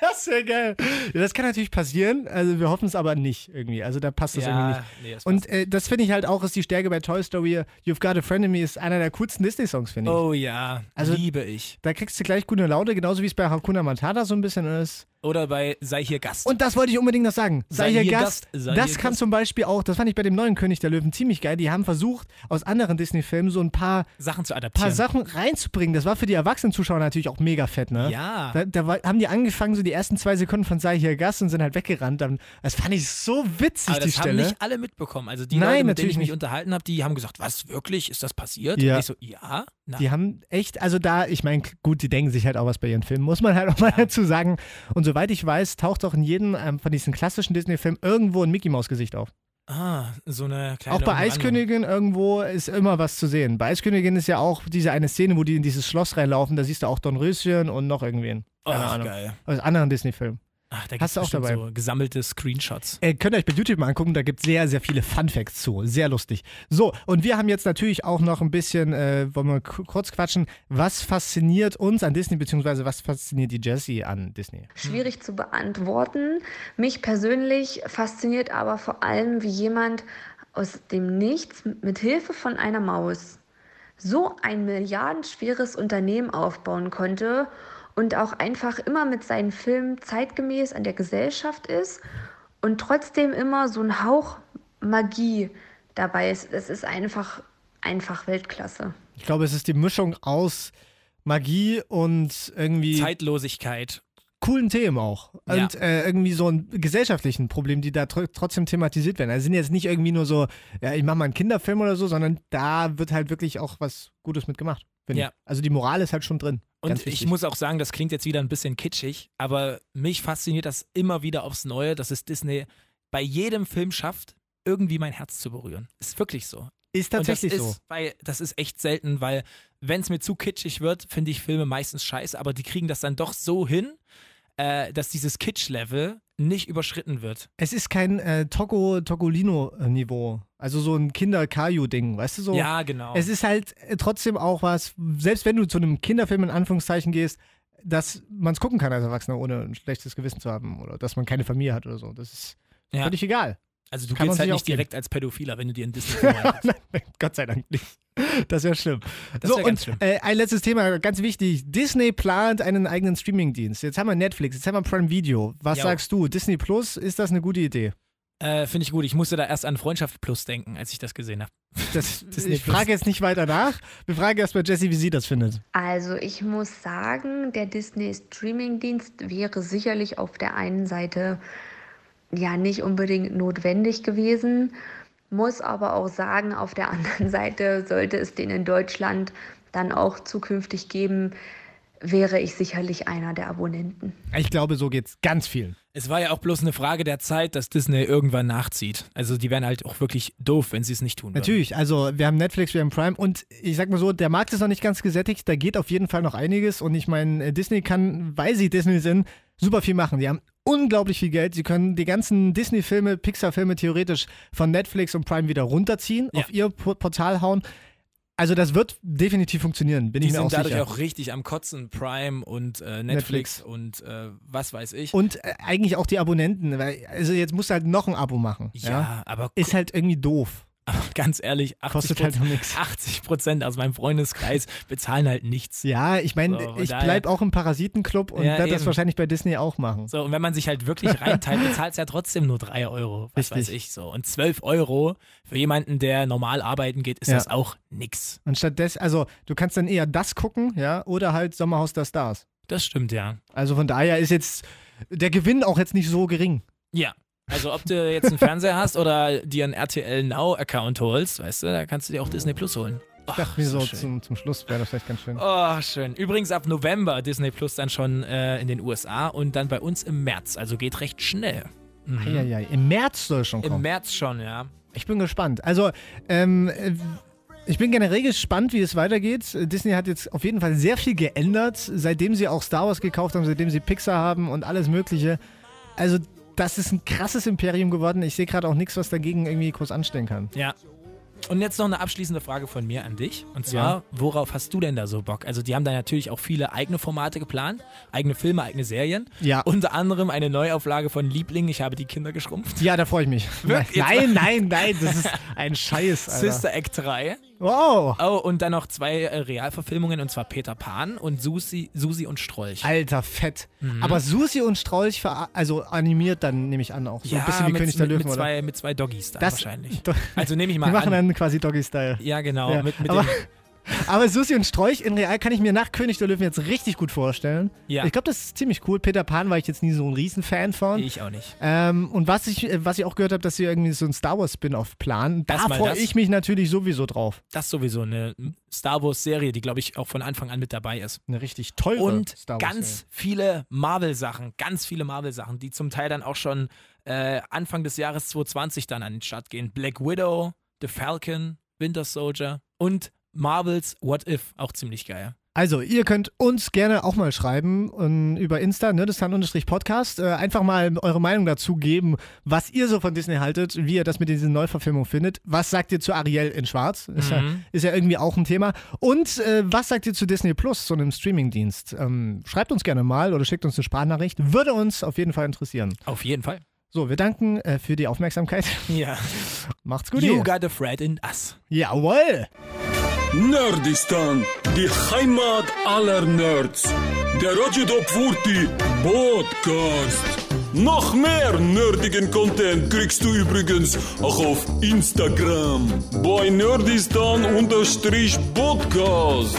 [SPEAKER 2] Das geil. Ja, das kann natürlich passieren. Also wir hoffen es aber nicht irgendwie. Also da passt das irgendwie nicht.
[SPEAKER 4] Ja, nee, das
[SPEAKER 2] Und äh, das finde ich halt auch, ist die Stärke bei Toy Story. You've Got a Friend in Me ist einer der coolsten Disney-Songs, finde ich.
[SPEAKER 4] Oh ja,
[SPEAKER 2] Also-
[SPEAKER 4] liebe ich.
[SPEAKER 2] Da kriegst du gleich gute Laune, genauso wie es bei Hakuna Matata so ein bisschen ist.
[SPEAKER 4] Oder bei Sei hier Gast.
[SPEAKER 2] Und das wollte ich unbedingt noch sagen. Sei, hier Gast.
[SPEAKER 4] sei
[SPEAKER 2] das
[SPEAKER 4] hier
[SPEAKER 2] kann
[SPEAKER 4] Gast.
[SPEAKER 2] zum Beispiel auch, das fand ich bei dem neuen König der Löwen ziemlich geil. Die haben versucht, aus anderen Disney-Filmen so ein paar,
[SPEAKER 4] Sachen zu
[SPEAKER 2] paar
[SPEAKER 4] adaptieren.
[SPEAKER 2] Sachen reinzubringen. Das war für die erwachsenen Zuschauer natürlich auch mega fett, ne?
[SPEAKER 4] Ja.
[SPEAKER 2] Da, da war, haben die angefangen, so die ersten zwei Sekunden von Sei hier Gast und sind halt weggerannt. Dann, das fand ich so witzig,
[SPEAKER 4] Aber
[SPEAKER 2] die
[SPEAKER 4] das haben
[SPEAKER 2] Stelle.
[SPEAKER 4] nicht alle mitbekommen. Also die
[SPEAKER 2] Nein,
[SPEAKER 4] Leute, mit denen
[SPEAKER 2] natürlich
[SPEAKER 4] ich mich
[SPEAKER 2] nicht.
[SPEAKER 4] unterhalten habe, die haben gesagt, was, wirklich? Ist das passiert?
[SPEAKER 2] Ja.
[SPEAKER 4] Und ich so, ja. Na,
[SPEAKER 2] Die haben echt, also da, ich meine, gut, die denken sich halt auch was bei ihren Filmen, muss man halt auch mal dazu sagen. Und soweit ich weiß, taucht auch in jedem ähm, von diesen klassischen Disney-Filmen irgendwo ein Mickey Maus-Gesicht auf.
[SPEAKER 4] ah, so eine kleine
[SPEAKER 2] auch bei. Eiskönigin irgendwo ist immer was zu sehen. Bei Eiskönigin ist ja auch diese eine Szene, wo die in dieses Schloss reinlaufen, da siehst du auch Dornröschen und noch irgendwen. Keine
[SPEAKER 4] Ach,
[SPEAKER 2] Ahnung.
[SPEAKER 4] geil.
[SPEAKER 2] Aus anderen Disney-Filmen.
[SPEAKER 4] Ach, da
[SPEAKER 2] Hast
[SPEAKER 4] gibt's
[SPEAKER 2] du auch dabei?
[SPEAKER 4] so gesammelte Screenshots.
[SPEAKER 2] Äh, könnt ihr euch bei YouTube mal angucken, da gibt es sehr, sehr viele Fun-Facts zu. Sehr lustig. So, und wir haben jetzt natürlich auch noch ein bisschen, äh, wollen wir kurz quatschen, was fasziniert uns an Disney, beziehungsweise was fasziniert die Jessie an Disney?
[SPEAKER 6] Schwierig zu beantworten. Mich persönlich fasziniert aber vor allem, wie jemand aus dem Nichts mit Hilfe von einer Maus so ein milliardenschweres Unternehmen aufbauen konnte und auch einfach immer mit seinen Filmen zeitgemäß an der Gesellschaft ist und trotzdem immer so ein Hauch Magie dabei ist. Es ist einfach, einfach Weltklasse.
[SPEAKER 2] Ich glaube, es ist die Mischung aus Magie und irgendwie
[SPEAKER 4] Zeitlosigkeit.
[SPEAKER 2] coolen Themen auch.
[SPEAKER 4] Ja.
[SPEAKER 2] Und äh, irgendwie so ein gesellschaftlichen Problem, die da tr trotzdem thematisiert werden. Also sind jetzt nicht irgendwie nur so, ja, ich mache mal einen Kinderfilm oder so, sondern da wird halt wirklich auch was Gutes mitgemacht.
[SPEAKER 4] Ja.
[SPEAKER 2] ich. Also die Moral ist halt schon drin.
[SPEAKER 4] Und ich muss auch sagen, das klingt jetzt wieder ein bisschen kitschig, aber mich fasziniert das immer wieder aufs Neue, dass es Disney bei jedem Film schafft, irgendwie mein Herz zu berühren. Ist wirklich so.
[SPEAKER 2] ist tatsächlich
[SPEAKER 4] das
[SPEAKER 2] so.
[SPEAKER 4] Ist bei, das ist echt selten, weil wenn es mir zu kitschig wird, finde ich Filme meistens scheiße, aber die kriegen das dann doch so hin, äh, dass dieses Kitsch-Level nicht überschritten wird.
[SPEAKER 2] Es ist kein äh, Togo, Togolino-Niveau. Also so ein Kinder-Kaju-Ding, weißt du so?
[SPEAKER 4] Ja, genau.
[SPEAKER 2] Es ist halt äh, trotzdem auch was, selbst wenn du zu einem Kinderfilm in Anführungszeichen gehst, dass man es gucken kann als Erwachsener, ohne ein schlechtes Gewissen zu haben oder dass man keine Familie hat oder so. Das ist
[SPEAKER 4] Ja.
[SPEAKER 2] völlig egal.
[SPEAKER 4] Also du
[SPEAKER 2] kann
[SPEAKER 4] gehst halt nicht
[SPEAKER 2] auch geben.
[SPEAKER 4] direkt als Pädophiler, wenn du dir einen [laughs] anguckst.
[SPEAKER 2] Nein, Gott sei Dank nicht. Das wäre schlimm.
[SPEAKER 4] Das
[SPEAKER 2] so,
[SPEAKER 4] wär
[SPEAKER 2] und
[SPEAKER 4] ganz schlimm.
[SPEAKER 2] Äh, ein letztes Thema, ganz wichtig. Disney plant einen eigenen Streamingdienst. Jetzt haben wir Netflix, jetzt haben wir Prime Video. Was
[SPEAKER 4] Ja.
[SPEAKER 2] sagst du? Disney Plus, ist das eine gute Idee?
[SPEAKER 4] Äh, Finde ich gut. Ich musste da erst an Freundschaft Plus denken, als ich das gesehen habe. [laughs]
[SPEAKER 2] Das,
[SPEAKER 4] Disney
[SPEAKER 2] ich frage jetzt nicht weiter nach. Wir fragen erst mal Jessie, wie sie das findet.
[SPEAKER 6] Also ich muss sagen, der Disney Streamingdienst wäre sicherlich auf der einen Seite ja nicht unbedingt notwendig gewesen, muss aber auch sagen, auf der [laughs] anderen Seite sollte es den in Deutschland dann auch zukünftig geben, wäre ich sicherlich einer der Abonnenten.
[SPEAKER 2] Ich glaube, so geht's ganz vielen.
[SPEAKER 4] Es war ja auch bloß eine Frage der Zeit, dass Disney irgendwann nachzieht. Also die wären halt auch wirklich doof, wenn sie es nicht tun würden.
[SPEAKER 2] Natürlich, also wir haben Netflix, wir haben Prime und ich sag mal so, der Markt ist noch nicht ganz gesättigt, da geht auf jeden Fall noch einiges und ich meine, äh, Disney kann, weil sie Disney sind, super viel machen. Die haben unglaublich viel Geld, sie können die ganzen Disney-Filme, Pixar-Filme theoretisch von Netflix und Prime wieder runterziehen,
[SPEAKER 4] Ja.
[SPEAKER 2] auf ihr Po- Portal hauen. Also das wird definitiv funktionieren, bin
[SPEAKER 4] Die
[SPEAKER 2] ich mir
[SPEAKER 4] sind
[SPEAKER 2] auch
[SPEAKER 4] dadurch
[SPEAKER 2] sicher.
[SPEAKER 4] auch richtig am Kotzen. Prime und äh, Netflix, und äh, was weiß ich.
[SPEAKER 2] und äh, eigentlich auch die Abonnenten, weil also jetzt musst du halt noch ein Abo machen.
[SPEAKER 4] ja, aber
[SPEAKER 2] Ist halt irgendwie doof.
[SPEAKER 4] Ganz ehrlich, 80
[SPEAKER 2] Kostet halt nichts.
[SPEAKER 4] 80 Prozent aus meinem Freundeskreis bezahlen halt nichts.
[SPEAKER 2] Ja, ich meine,
[SPEAKER 4] So,
[SPEAKER 2] ich
[SPEAKER 4] daher-
[SPEAKER 2] bleib auch im Parasitenclub und
[SPEAKER 4] Ja,
[SPEAKER 2] werde das wahrscheinlich bei Disney auch machen.
[SPEAKER 4] So, und wenn man sich halt wirklich reinteilt, [laughs] bezahlt es ja trotzdem nur 3 Euro. Was
[SPEAKER 2] Richtig.
[SPEAKER 4] weiß ich so. Und 12 Euro für jemanden, der normal arbeiten geht, ist
[SPEAKER 2] Ja.
[SPEAKER 4] das auch nix.
[SPEAKER 2] Und stattdessen, also du kannst dann eher das gucken, ja, oder halt Sommerhaus der Stars.
[SPEAKER 4] Das stimmt, ja.
[SPEAKER 2] Also von daher ist jetzt der Gewinn auch jetzt nicht so gering.
[SPEAKER 4] Ja. Also ob du jetzt einen Fernseher hast oder dir einen RTL Now-Account holst, weißt du, da kannst du dir auch Disney Plus holen.
[SPEAKER 2] Ich dachte mir so,
[SPEAKER 4] schön.
[SPEAKER 2] zum, zum Schluss wäre das vielleicht ganz schön.
[SPEAKER 4] Oh, schön. Übrigens ab November Disney Plus dann schon äh, in den USA und dann bei uns im März. Also geht recht schnell.
[SPEAKER 2] Eieiei, Im März soll es schon
[SPEAKER 4] Im
[SPEAKER 2] kommen.
[SPEAKER 4] März schon, ja.
[SPEAKER 2] Ich bin gespannt. Also, ähm, äh, ich bin generell gespannt, wie es weitergeht. Disney hat jetzt auf jeden Fall sehr viel geändert, seitdem sie auch Star Wars gekauft haben, seitdem sie Pixar haben und alles Mögliche. Also, das ist ein krasses Imperium geworden. Ich sehe gerade auch nichts, was dagegen irgendwie groß anstellen kann.
[SPEAKER 4] Ja. Und jetzt noch eine abschließende Frage von mir an dich. Und zwar,
[SPEAKER 2] Ja.
[SPEAKER 4] worauf hast du denn da so Bock? Also, die haben da natürlich auch viele eigene Formate geplant, eigene Filme, eigene Serien.
[SPEAKER 2] Ja.
[SPEAKER 4] Unter anderem eine Neuauflage von Liebling, ich habe die Kinder geschrumpft.
[SPEAKER 2] Ja, da freue ich mich.
[SPEAKER 4] Wirklich?
[SPEAKER 2] Nein, nein, nein, das ist ein Scheiß, Alter.
[SPEAKER 4] Sister Act 3.
[SPEAKER 2] Wow.
[SPEAKER 4] Oh, und dann noch zwei äh, Realverfilmungen, und zwar Peter Pan und Susi, Susi und Strolch.
[SPEAKER 2] Alter, fett.
[SPEAKER 4] Mhm.
[SPEAKER 2] Aber Susi und Strolch, also animiert dann, nehme ich an, auch. So ein bisschen wie
[SPEAKER 4] mit,
[SPEAKER 2] König der
[SPEAKER 4] mit,
[SPEAKER 2] Löwen,
[SPEAKER 4] mit
[SPEAKER 2] oder?
[SPEAKER 4] zwei, mit zwei Doggies da
[SPEAKER 2] Das-
[SPEAKER 4] wahrscheinlich. [laughs]
[SPEAKER 2] Do-
[SPEAKER 4] Also nehme ich mal
[SPEAKER 2] Wir machen
[SPEAKER 4] an.
[SPEAKER 2] dann quasi Doggy-Style.
[SPEAKER 4] Ja, genau.
[SPEAKER 2] Ja.
[SPEAKER 4] Mit, mit
[SPEAKER 2] aber,
[SPEAKER 4] dem,
[SPEAKER 2] aber Susi und Strolch in real kann ich mir nach König der Löwen jetzt richtig gut vorstellen.
[SPEAKER 4] Ja.
[SPEAKER 2] Ich glaube, das ist ziemlich cool. Peter Pan war ich jetzt nie so ein Riesenfan von.
[SPEAKER 4] ich auch nicht.
[SPEAKER 2] Ähm, und was ich, äh, was ich auch gehört habe, dass sie irgendwie so ein Star Wars Spin-off planen, da freue ich mich natürlich sowieso drauf.
[SPEAKER 4] Das ist sowieso eine Star Wars-Serie, die, glaube ich, auch von Anfang an mit dabei ist.
[SPEAKER 2] Eine richtig teure
[SPEAKER 4] Und
[SPEAKER 2] Star Wars.
[SPEAKER 4] ganz viele Marvel-Sachen, ganz viele Marvel-Sachen, die zum Teil dann auch schon äh, Anfang des Jahres 2020 dann an den Start gehen. Black Widow, The Falcon, Winter Soldier und Marvels What If, auch ziemlich geil.
[SPEAKER 2] Also, ihr könnt uns gerne auch mal schreiben und über Insta, nerdistan-podcast, äh, einfach mal eure Meinung dazu geben, was ihr so von Disney haltet, wie ihr das mit diesen Neuverfilmungen findet. Was sagt ihr zu Ariel in Schwarz? Ist, ja,
[SPEAKER 4] Mhm.
[SPEAKER 2] ist ja irgendwie auch ein Thema. Und äh, was sagt ihr zu Disney Plus, so einem Streamingdienst? Ähm, schreibt uns gerne mal oder schickt uns eine Sprachnachricht. Würde uns auf jeden Fall interessieren.
[SPEAKER 4] Auf jeden Fall.
[SPEAKER 2] So, wir danken äh, für die Aufmerksamkeit.
[SPEAKER 4] Ja. [laughs]
[SPEAKER 2] Macht's gut.
[SPEAKER 4] You got a friend in us.
[SPEAKER 2] Jawohl!
[SPEAKER 3] Nerdistan, die Heimat aller Nerds. Der Roger 40 Podcast. Noch mehr nerdigen Content kriegst du übrigens auch auf Instagram bei Nerdistan-Podcast.